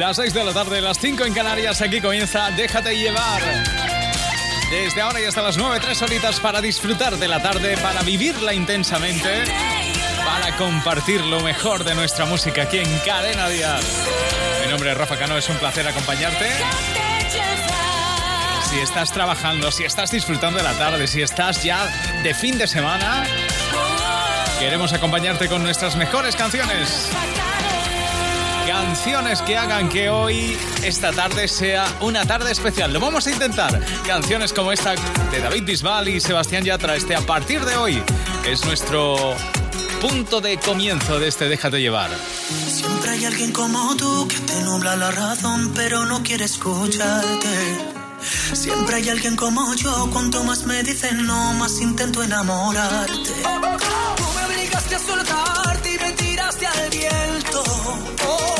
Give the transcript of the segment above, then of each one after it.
Las 6 de la tarde, las 5 en Canarias, aquí comienza Déjate llevar. Desde ahora y hasta las 9, tres horitas para disfrutar de la tarde, para vivirla intensamente, para compartir lo mejor de nuestra música aquí en Cadena Díaz. Mi nombre es Rafa Cano, es un placer acompañarte. Si estás trabajando, si estás disfrutando de la tarde, si estás ya de fin de semana, queremos acompañarte con nuestras mejores canciones. Canciones que hagan que hoy, esta tarde, sea una tarde especial. Lo vamos a intentar. Canciones como esta de David Bisbal y Sebastián Yatra. Este a partir de hoy es nuestro punto de comienzo de este Déjate llevar. Siempre hay alguien como tú que te nubla la razón, pero no quiere escucharte. Siempre hay alguien como yo, cuanto más me dicen no, más intento enamorarte. Tú me obligaste a soltarte y me tiraste al viento. Yo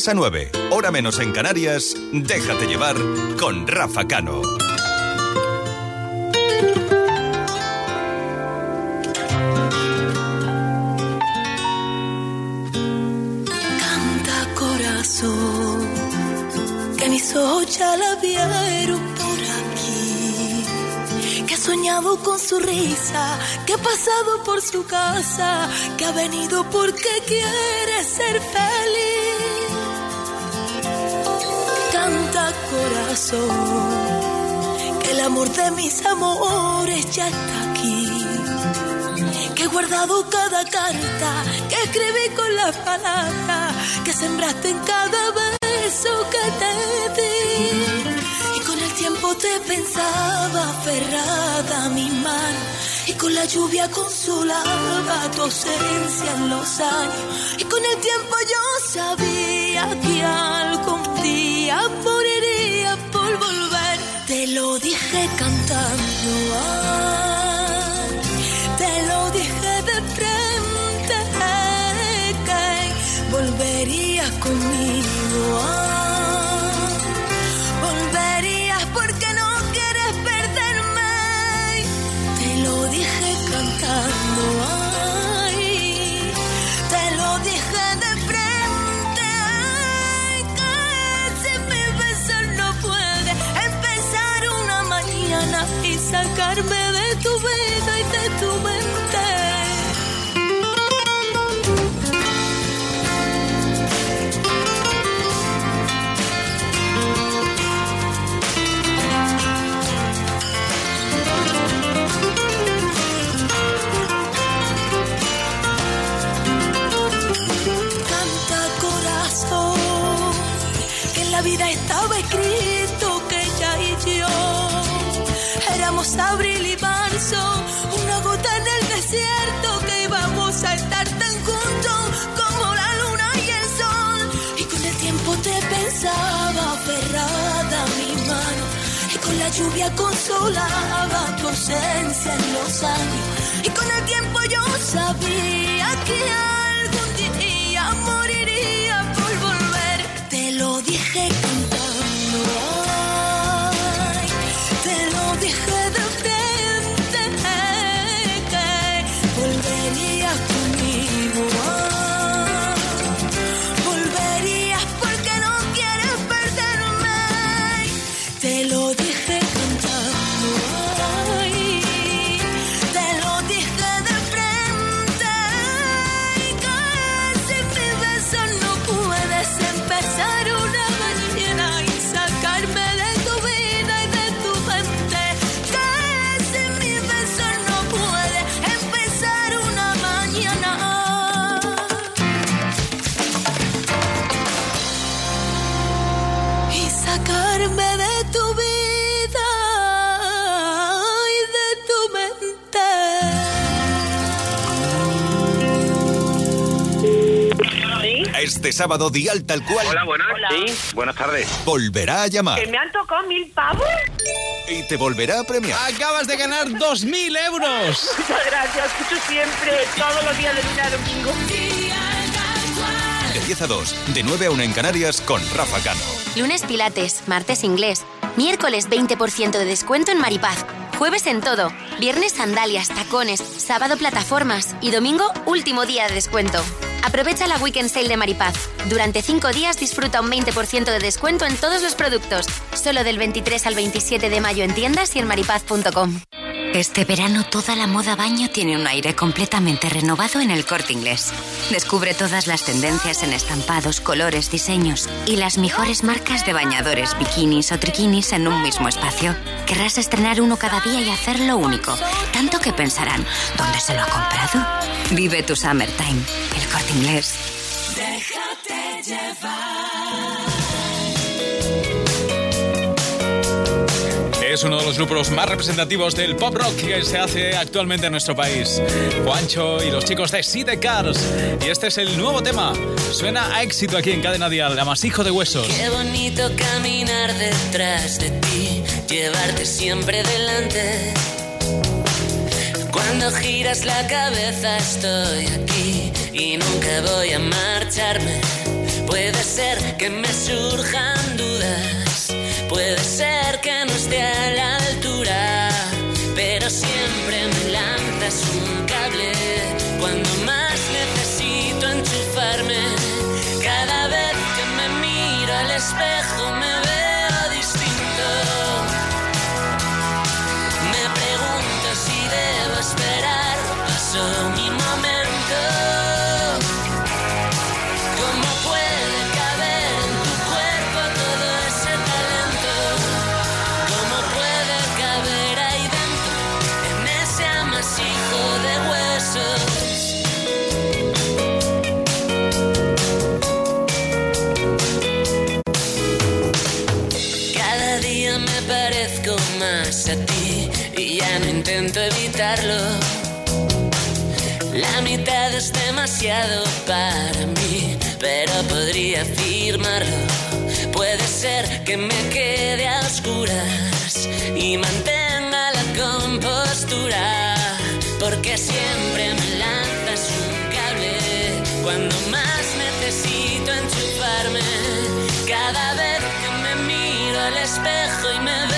6 a 9, hora menos en Canarias, déjate llevar con Rafa Cano. Canta corazón, que mis ojos ya la vieron por aquí. Que ha soñado con su risa, que ha pasado por su casa, que ha venido porque quiere ser feliz. Que el amor de mis amores ya está aquí que he guardado cada carta que escribí con las palabras que sembraste en cada beso que te di. Y con el tiempo te pensaba aferrada a mi mano y con la lluvia consolaba tu ausencia en los años. Y con el tiempo yo sabía que dejé cantando. Te lo dije de frente que volverías conmigo. Volverías porque no quieres perderme. Te lo dije cantando. sacarme abril y marzo, una gota en el desierto que íbamos a estar tan juntos como la luna y el sol. Y con el tiempo te pensaba aferrada a mi mano y con la lluvia consolaba tu ausencia en los años. Y con el tiempo yo sabía que algún día moriría por volver. Te lo dije cantando. Sacarme de tu vida y de tu mente. Este sábado, Dial Tal Cual Hola, buenas. Hola. Sí, buenas tardes. volverá a llamar ¿Que me han tocado mil pavos? y te volverá a premiar. Acabas de ganar 2.000 euros. Muchas gracias, escucho siempre, todos los días de lunes a domingo. De 10 a 2, de 9 a 1 en Canarias con Rafa Cano. Lunes Pilates, martes inglés, miércoles 20% de descuento en Maripaz, jueves en todo, viernes sandalias, tacones, sábado plataformas y domingo último día de descuento. Aprovecha la Weekend Sale de Maripaz. Durante 5 días disfruta un 20% de descuento en todos los productos, solo del 23 al 27 de mayo en tiendas y en maripaz.com. Este verano toda la moda baño tiene un aire completamente renovado en el corte inglés. Descubre todas las tendencias en estampados, colores, diseños y las mejores marcas de bañadores, bikinis o triquinis en un mismo espacio. Querrás estrenar uno cada día y hacerlo único, tanto que pensarán, ¿dónde se lo ha comprado? Vive tu summertime, el corte inglés. Es uno de los grupos más representativos del pop rock que se hace actualmente en nuestro país. Juancho y los chicos de City Cars. Y este es el nuevo tema. Suena a éxito aquí en Cadena Dial, Amasijo de Huesos. Qué bonito caminar detrás de ti, llevarte siempre delante. Cuando giras la cabeza estoy aquí y nunca voy a marcharme. Puede ser que me surjan dudas, puede ser que no esté a la altura, pero siempre me lanzas un cable intento evitarlo. La mitad es demasiado para mí, pero podría afirmarlo. Puede ser que me quede a oscuras y mantenga la compostura, porque siempre me lanzas un cable cuando más necesito enchufarme. Cada vez que me miro al espejo y me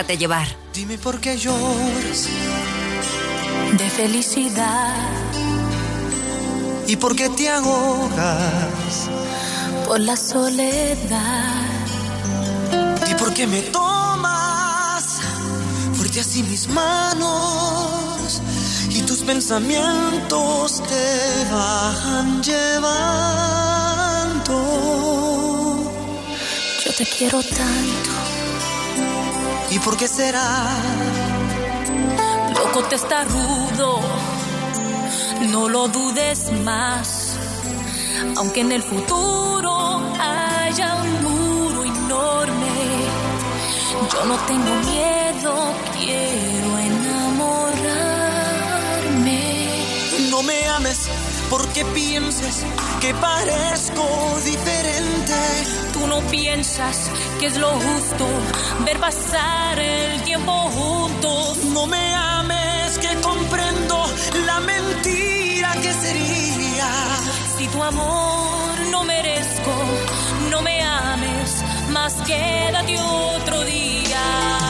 Déjate llevar. Dime por qué lloras De felicidad y por qué te ahogas por la soledad. y por qué me tomas fuerte así mis manos y tus pensamientos te van llevando. Yo te quiero tanto. ¿Y por qué será? Loco te está rudo. No lo dudes más. Aunque en el futuro haya un muro enorme. Yo no tengo miedo, quiero enamorarme. No me ames porque pienses que parezco diferente. Tú no piensas que es lo justo ver pasar el tiempo juntos. No me ames que comprendo la mentira que sería. Si tu amor no merezco, no me ames, más quédate otro día.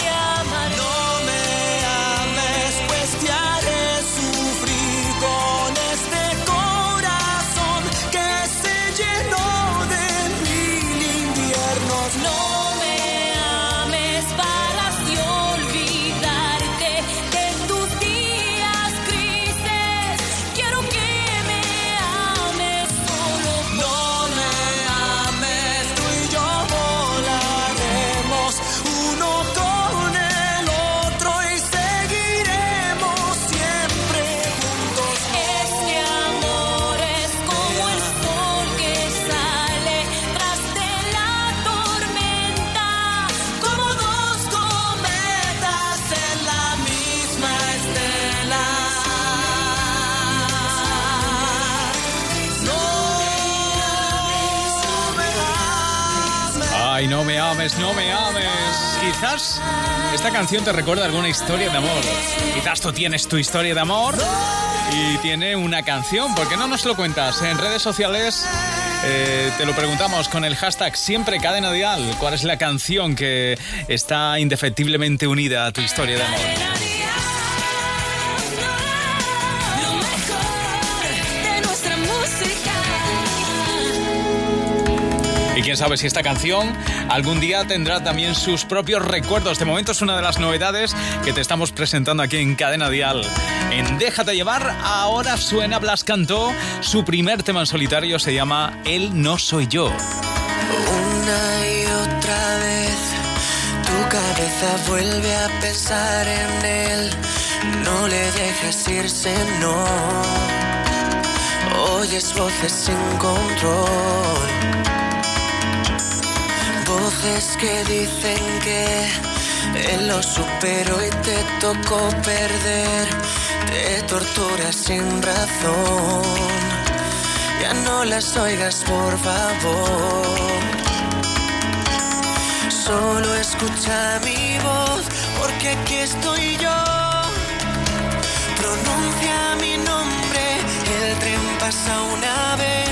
ames, no me ames. Quizás esta canción te recuerda alguna historia de amor. Quizás tú tienes tu historia de amor y tiene una canción. ¿Por qué no nos lo cuentas? En redes sociales eh, te lo preguntamos con el hashtag siempre dial. ¿Cuál es la canción que está indefectiblemente unida a tu historia de amor? Quién sabe si esta canción algún día tendrá también sus propios recuerdos. De momento es una de las novedades que te estamos presentando aquí en Cadena Dial. En Déjate llevar, ahora suena Blas Cantó. Su primer tema en solitario se llama Él no soy yo. Una y otra vez tu cabeza vuelve a pensar en él. No le dejes irse, no. Oyes voces sin control. Voces que dicen que lo superó y te tocó perder. Te torturas sin razón. Ya no las oigas, por favor. Solo escucha mi voz, porque aquí estoy yo. Pronuncia mi nombre, el tren pasa una vez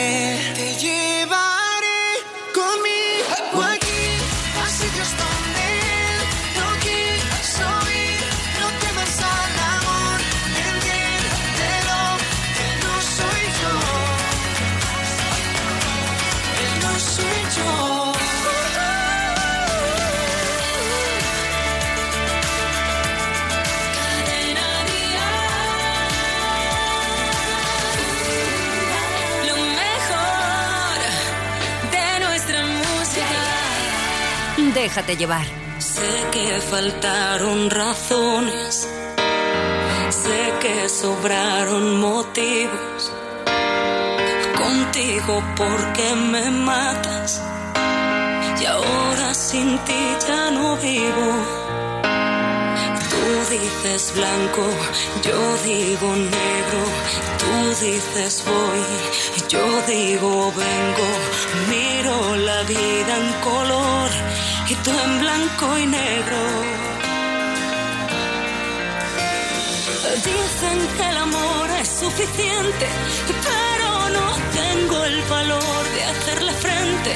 Déjate llevar. Sé que faltaron razones, sé que sobraron motivos. Contigo porque me matas y ahora sin ti ya no vivo. Tú dices blanco, yo digo negro, tú dices voy, yo digo vengo, miro la vida en color en blanco y negro. Dicen que el amor es suficiente, pero no tengo el valor de hacerle frente.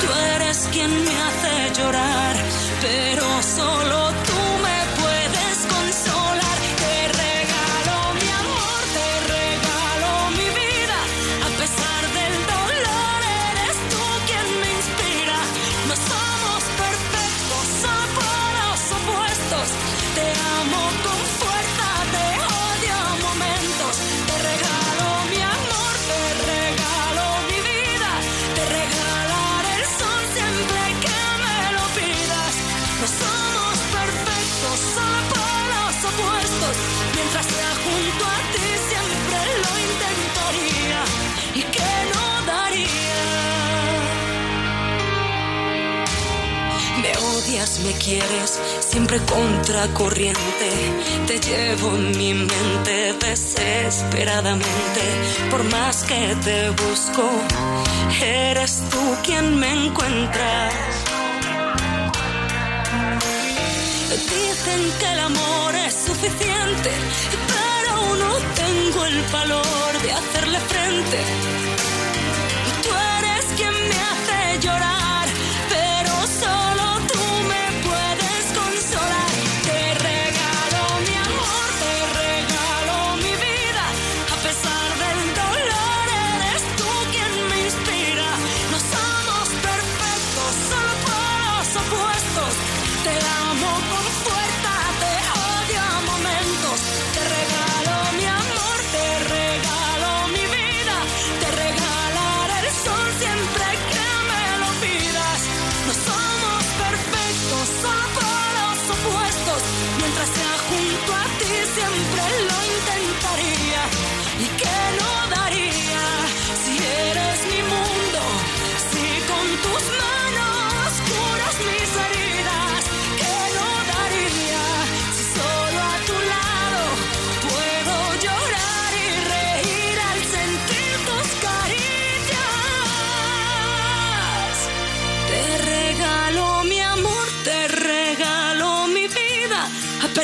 Tú eres quien me hace llorar, pero solo tú me quieres, siempre contracorriente. Te llevo en mi mente desesperadamente. Por más que te busco, eres tú quien me encuentras. Dicen que el amor es suficiente, pero no tengo el valor de hacerle frente.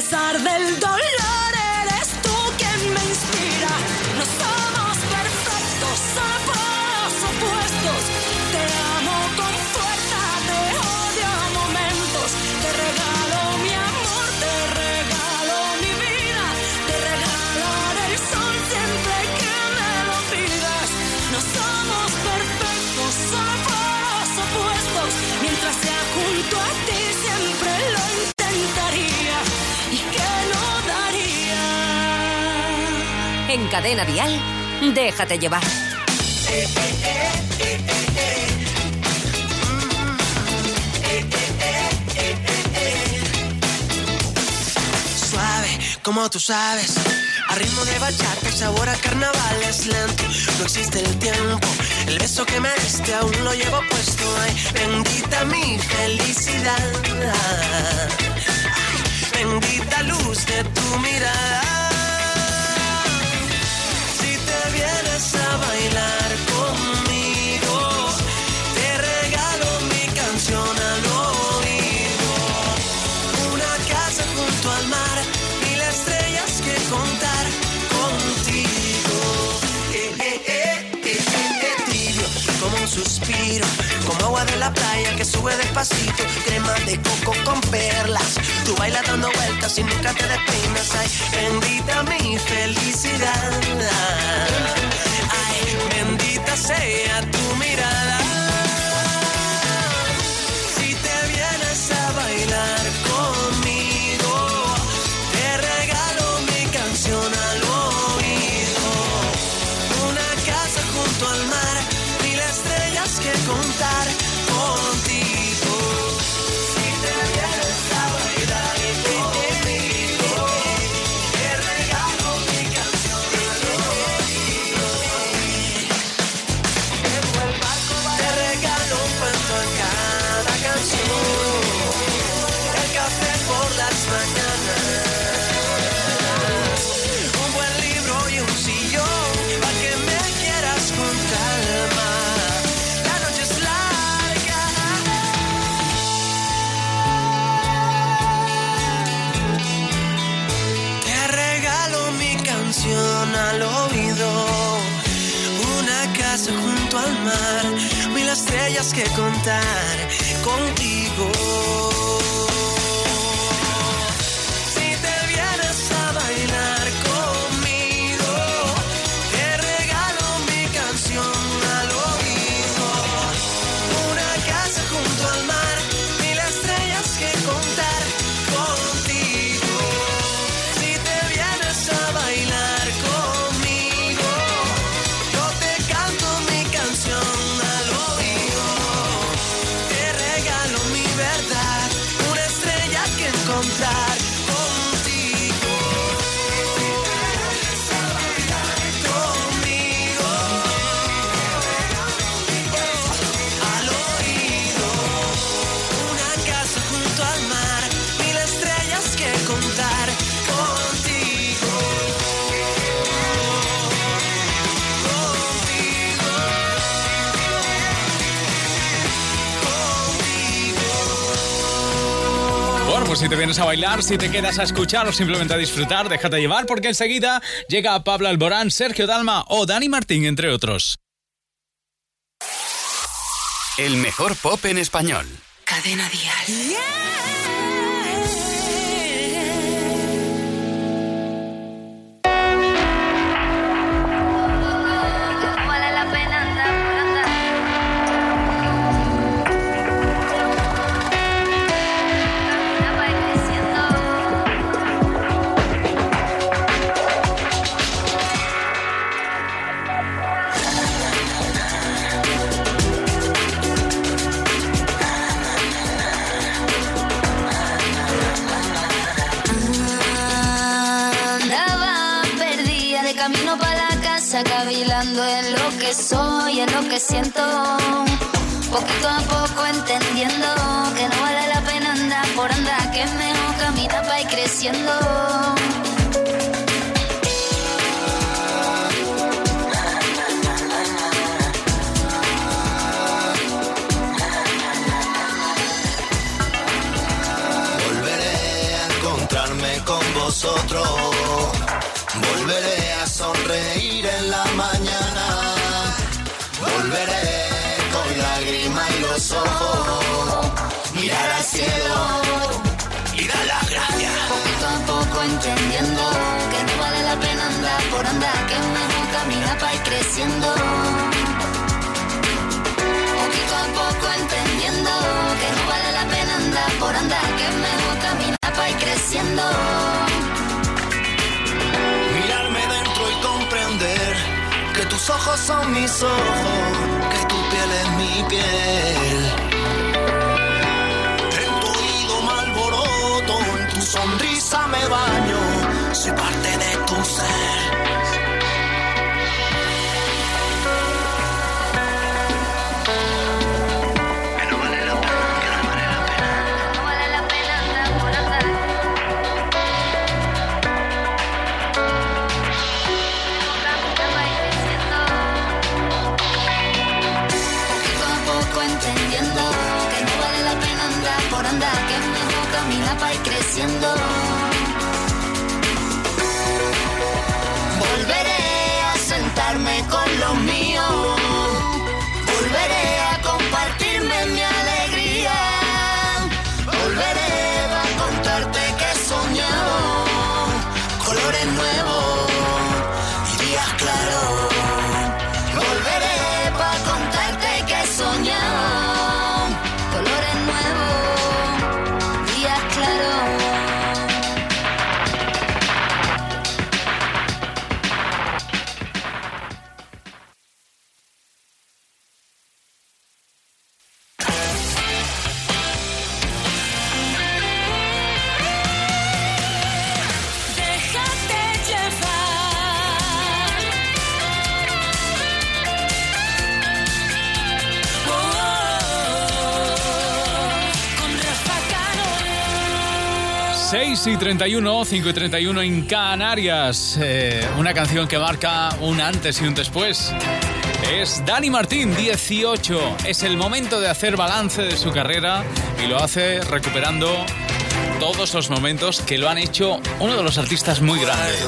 Pesar del Cadena Dial, déjate llevar. Suave, como tú sabes. A ritmo de bachata, sabor a carnaval es lento. No existe el tiempo. El beso que me diste aún lo llevo puesto. Ay, bendita mi felicidad. Ay, bendita luz de tu mirada. A bailar conmigo, te regalo mi canción al oído. Una casa junto al mar, mil estrellas que contar contigo. Eh, eh, eh, eh, tibio, como un suspiro, como agua de la playa que sube despacito, crema de coco con perlas. Tú bailas dando vueltas y nunca te despeinas. Bendita mi felicidad. Sea tu mirada. Que pues si te vienes a bailar, si te quedas a escuchar o simplemente a disfrutar, déjate llevar porque enseguida llega Pablo Alborán, Sergio Dalma o Dani Martín, entre otros. El mejor pop en español. Cadena Dial. Vale soy, en lo que siento. Poquito a poco entendiendo que no vale la pena andar por andar, que es mejor caminar para ir creciendo. Volveré a encontrarme con vosotros. Volveré a sonreír Poquito a poco entendiendo que no vale la pena andar por andar, que es mejor caminar para ir creciendo. Mirarme dentro y comprender que tus ojos son mis ojos, que tu piel es mi piel. En tu oído me alboroto, en tu sonrisa me baño, soy parte de tu ser. 2 y 31, 5 y 31 en Canarias. Eh, una canción que marca un antes y un después. Es Dani Martín, 18. Es el momento de hacer balance de su carrera y lo hace recuperando todos los momentos que lo han hecho uno de los artistas muy grandes.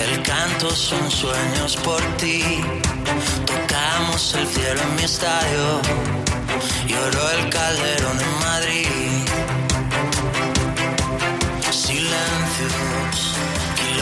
El canto son sueños por ti. Tocamos el cielo en mi estadio. Lloró el calderón en Madrid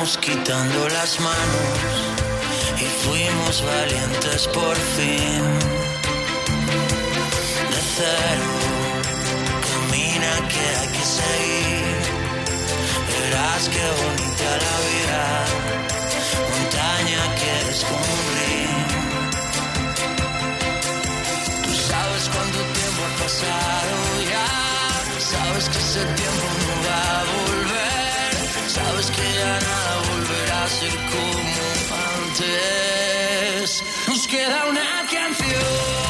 Quitando las manos y fuimos valientes por fin. De cero, camina que hay que seguir. Verás qué bonita la vida, montaña que descubrir. Tú sabes cuánto tiempo ha pasado ya, sabes que ese tiempo sabes que ya nada volverá a ser como antes. Nos queda una canción,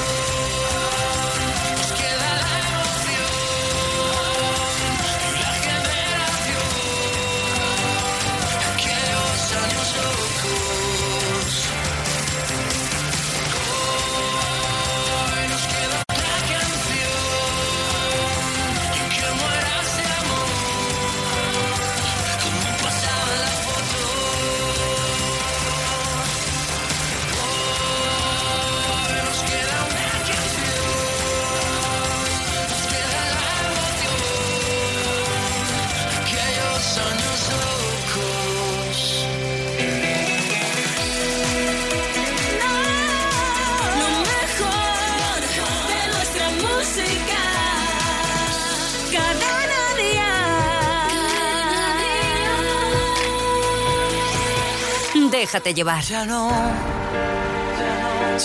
Déjate llevar. Ya no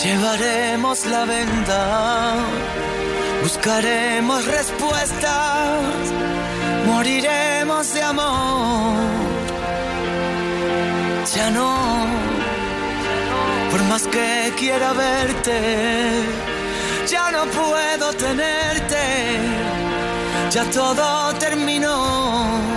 llevaremos la venda, buscaremos respuestas, moriremos de amor. Ya no, por más que quiera verte, ya no puedo tenerte, ya todo terminó.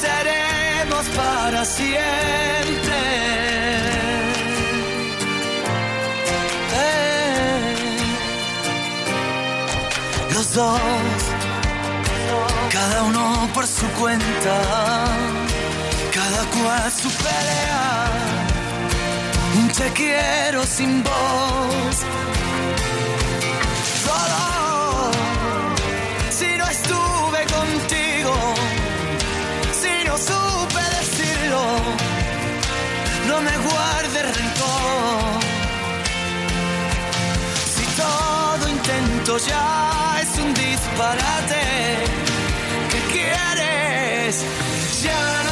Seremos para siempre. Eh. Los dos, cada uno por su cuenta, cada cual su pelea. te quiero sin voz. Solo si no estuve contigo, no me guardes rencor. Si todo intento ya es un disparate, ¿qué quieres? Ya no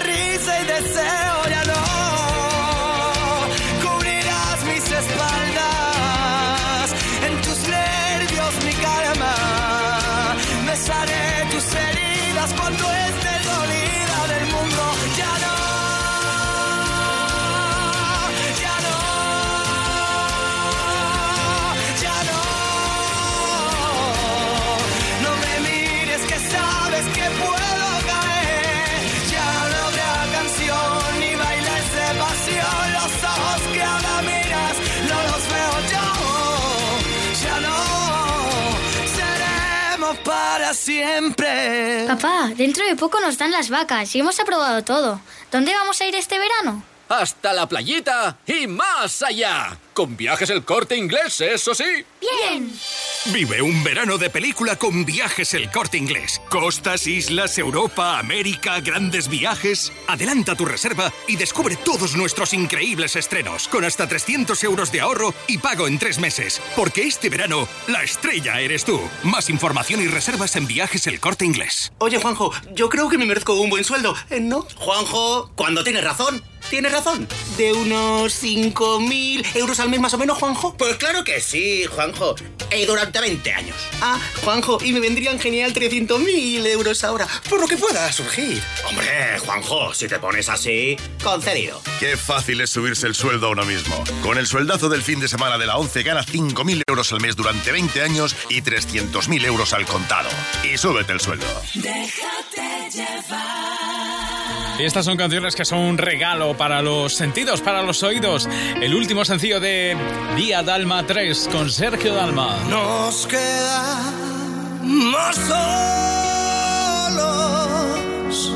siempre. Papá, dentro de poco nos dan las vacas y hemos aprobado todo. ¿Dónde vamos a ir este verano? Hasta la playita y más allá. Con viajes el corte inglés, eso sí. ¡Bien! Vive un verano de película con viajes el corte inglés. Costas, islas, Europa, América, grandes viajes. Adelanta tu reserva y descubre todos nuestros increíbles estrenos con hasta 300 euros de ahorro y pago en tres meses. Porque este verano, la estrella eres tú. Más información y reservas en viajes el corte inglés. Oye, Juanjo, yo creo que me merezco un buen sueldo, ¿eh, ¿no? Juanjo, cuando tienes razón, tienes razón. ¿De unos 5.000 euros al mes más o menos, Juanjo? Pues claro que sí, Juanjo. Y durante 20 años. Ah, Juanjo, y me vendrían genial 300.000 euros ahora, por lo que pueda surgir. Hombre, Juanjo, si te pones así, concedido. Qué fácil es subirse el sueldo a uno mismo. Con el sueldazo del fin de semana de la 11 gana 5.000 euros al mes durante 20 años y 300.000 euros al contado. Y súbete el sueldo. Déjate llevar. Y estas son canciones que son un regalo para los sentidos, para los oídos. El último sencillo de Día Dalma 3 con Sergio Dalma. Nos quedamos solos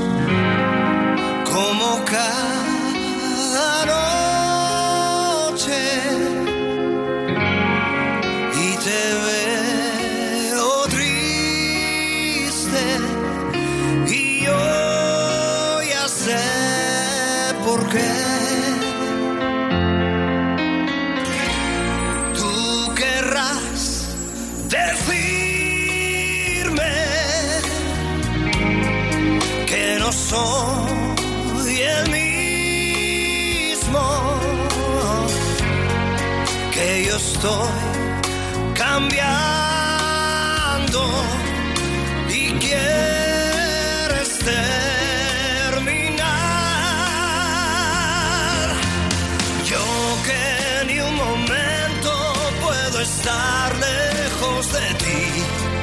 como cada noche soy el mismo, que yo estoy cambiando y quieres terminar. Yo que ni un momento puedo estar lejos de ti.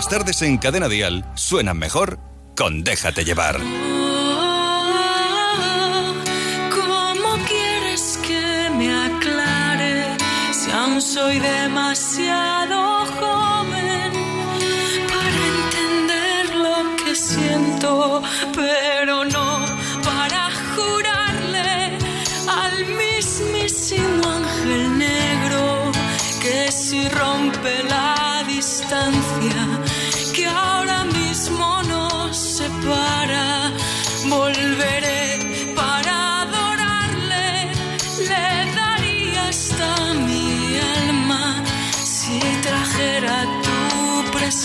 las tardes en Cadena Dial suenan mejor con Déjate llevar. ¿Cómo quieres que me aclare si aún soy demasiado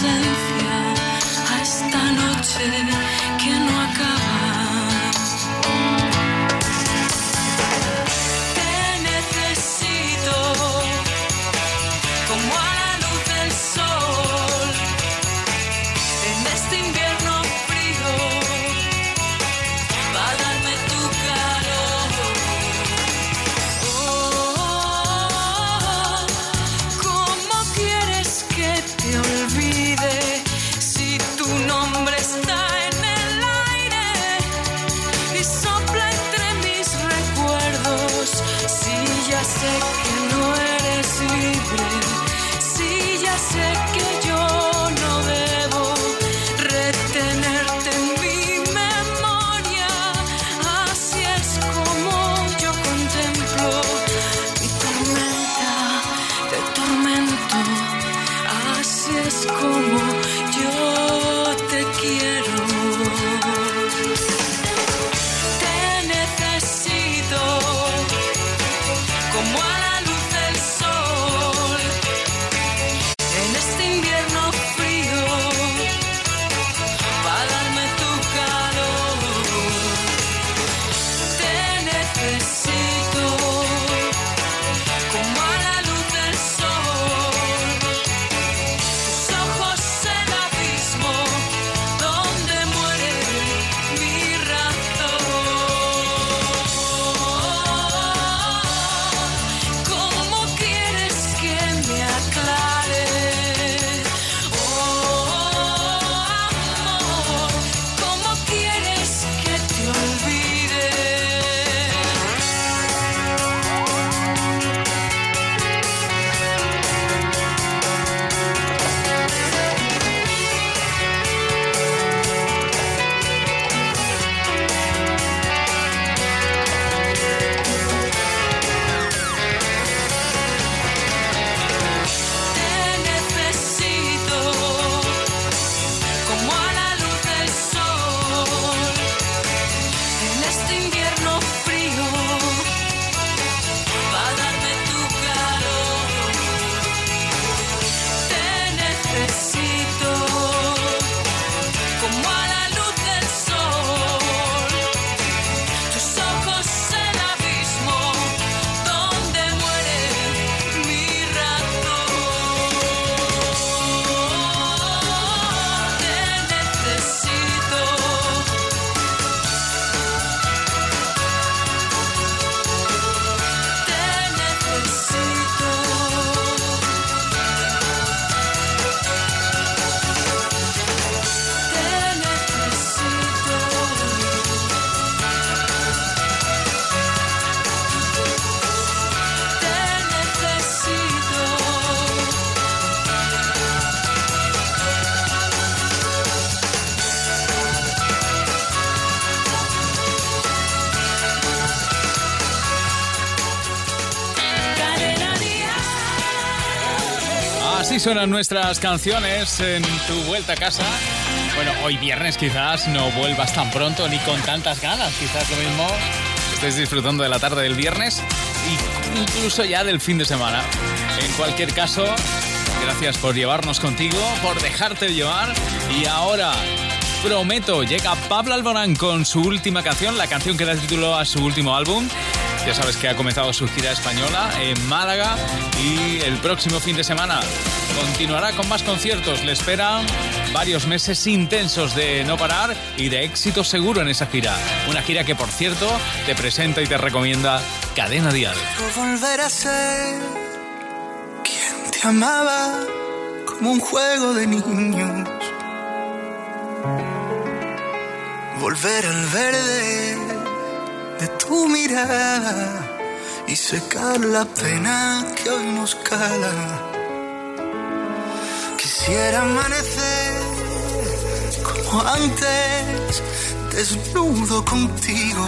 myself suenan nuestras canciones en tu vuelta a casa. Bueno, hoy viernes quizás no vuelvas tan pronto ni con tantas ganas. Quizás lo mismo estés disfrutando de la tarde del viernes e incluso ya del fin de semana. En cualquier caso, gracias por llevarnos contigo, por dejarte llevar. Y ahora, prometo, llega Pablo Alborán con su última canción, la canción que da título a su último álbum. Ya sabes que ha comenzado su gira española en Málaga y el próximo fin de semana continuará con más conciertos. Le esperan varios meses intensos de no parar y de éxito seguro en esa gira. Una gira que, por cierto, te presenta y te recomienda Cadena Dial. volver a ser quien te amaba como un juego de niños. Volver al verde de tu mirada y secar la pena que hoy nos cala. Quisiera amanecer como antes, desnudo contigo,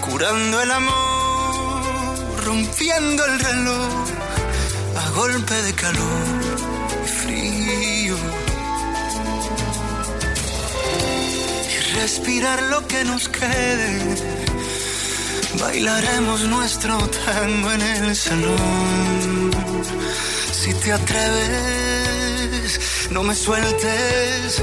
curando el amor, rompiendo el reloj a golpe de calor y frío. Respirar lo que nos quede. Bailaremos nuestro tango en el salón. Si te atreves, no me sueltes.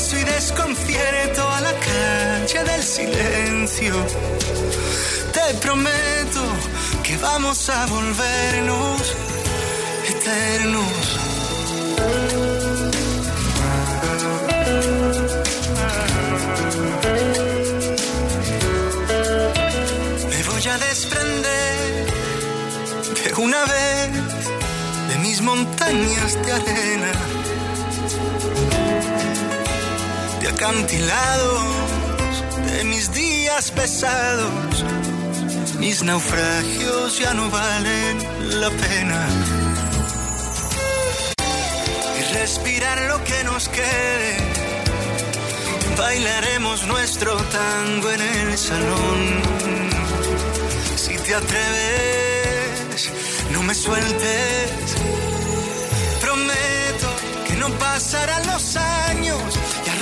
Fracaso y desconcierto a la calle del silencio. Te prometo que vamos a volvernos eternos. Me voy a desprender de una vez de mis montañas de arena, acantilados, de mis días pesados. Mis naufragios ya no valen la pena. Y respirar lo que nos quede. Bailaremos nuestro tango en el salón. Si te atreves, no me sueltes. Prometo que no pasarán los años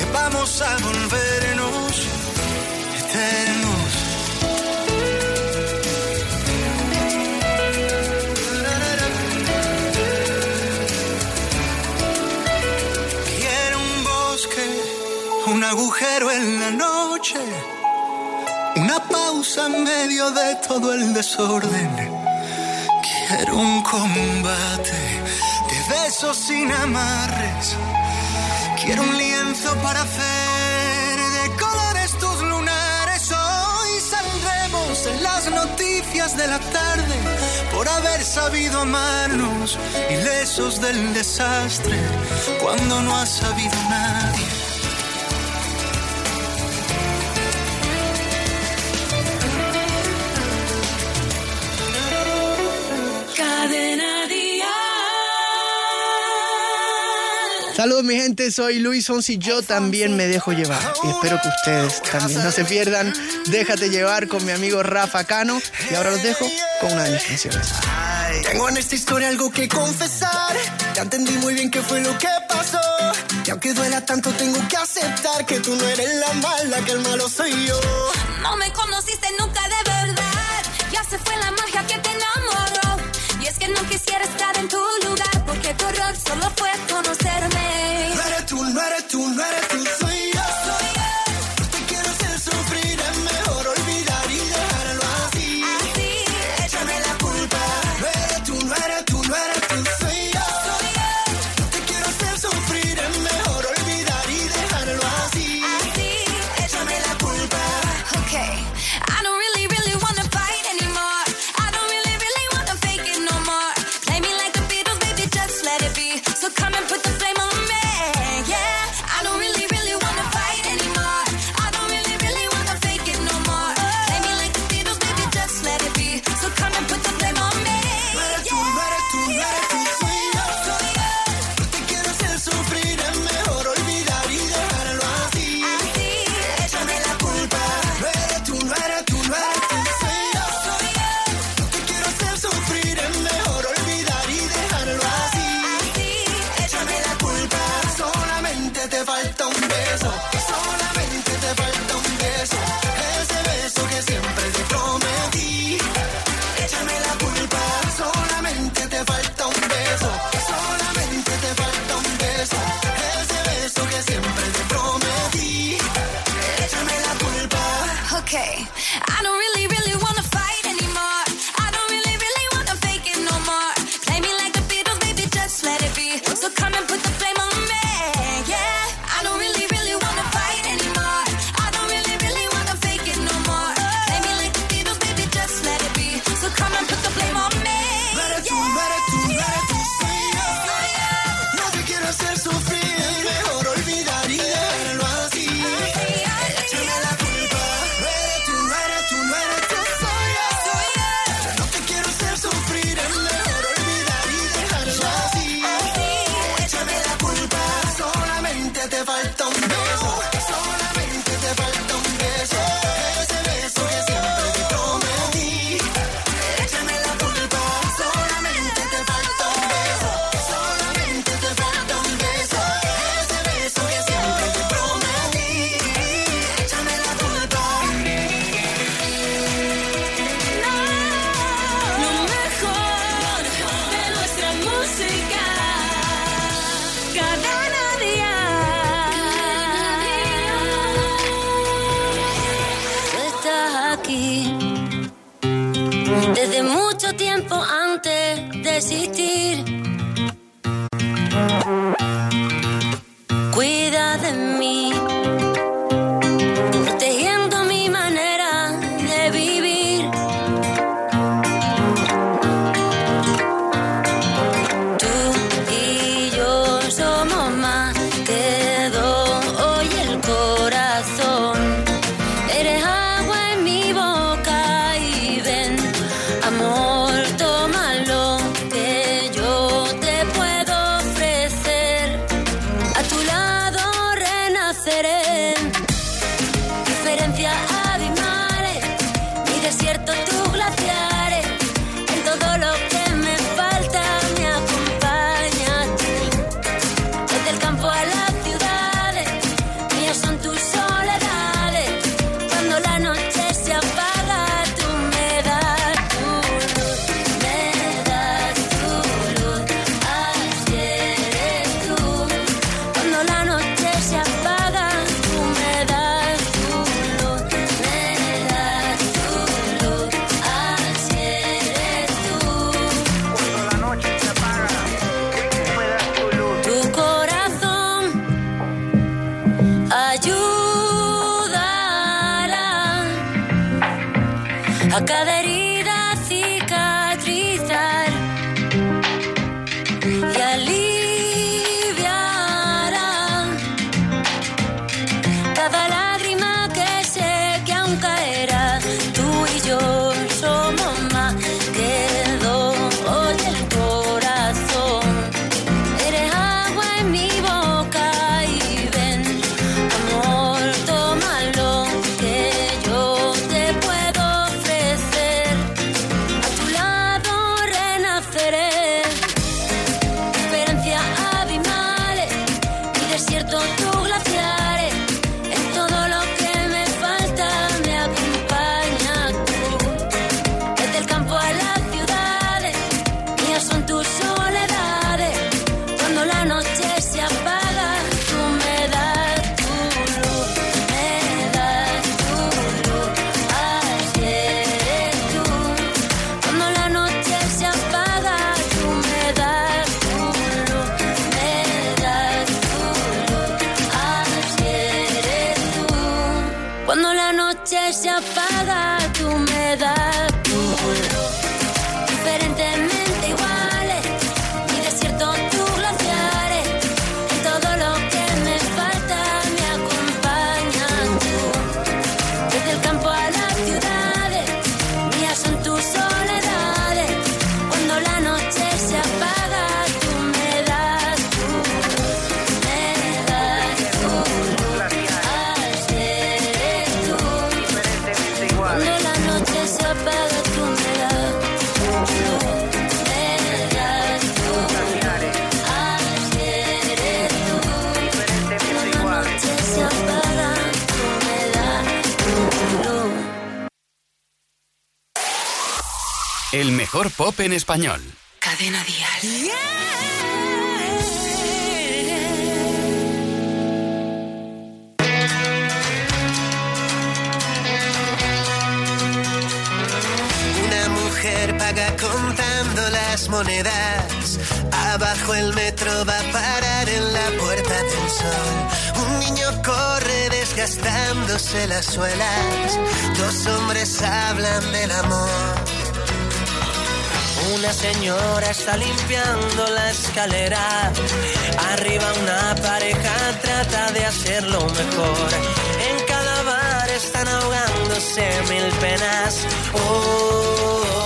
que vamos a volvernos eternos. Quiero un bosque, un agujero en la noche, una pausa en medio de todo el desorden. Quiero un combate de besos sin amarres. Quiero un lienzo para hacer de colores tus lunares. Hoy saldremos en las noticias de la tarde por haber sabido amarnos, ilesos del desastre, cuando no ha sabido nadie. Saludos mi gente, soy Luis Fonsi, yo también me dejo llevar y espero que ustedes también no se pierdan. Déjate llevar con mi amigo Rafa Cano y ahora los dejo con una de mis canciones. Tengo en esta historia algo que confesar. Ya entendí muy bien qué fue lo que pasó. Y aunque duela tanto, tengo que aceptar que tú no eres la mala, que el malo soy yo. No me conociste nunca de verdad. Ya se fue la magia que te enamoró. Y es que no quisiera estar en tu lugar. tú no eres tú. Acá debería mejor pop en español. Cadena Díaz. Una mujer paga contando las monedas. Abajo el metro va a parar en la puerta del sol. Un niño corre desgastándose las suelas. Dos hombres hablan del amor. Una señora está limpiando la escalera. Arriba una pareja trata de hacerlo mejor. En cada bar están ahogándose mil penas. oh, oh, oh.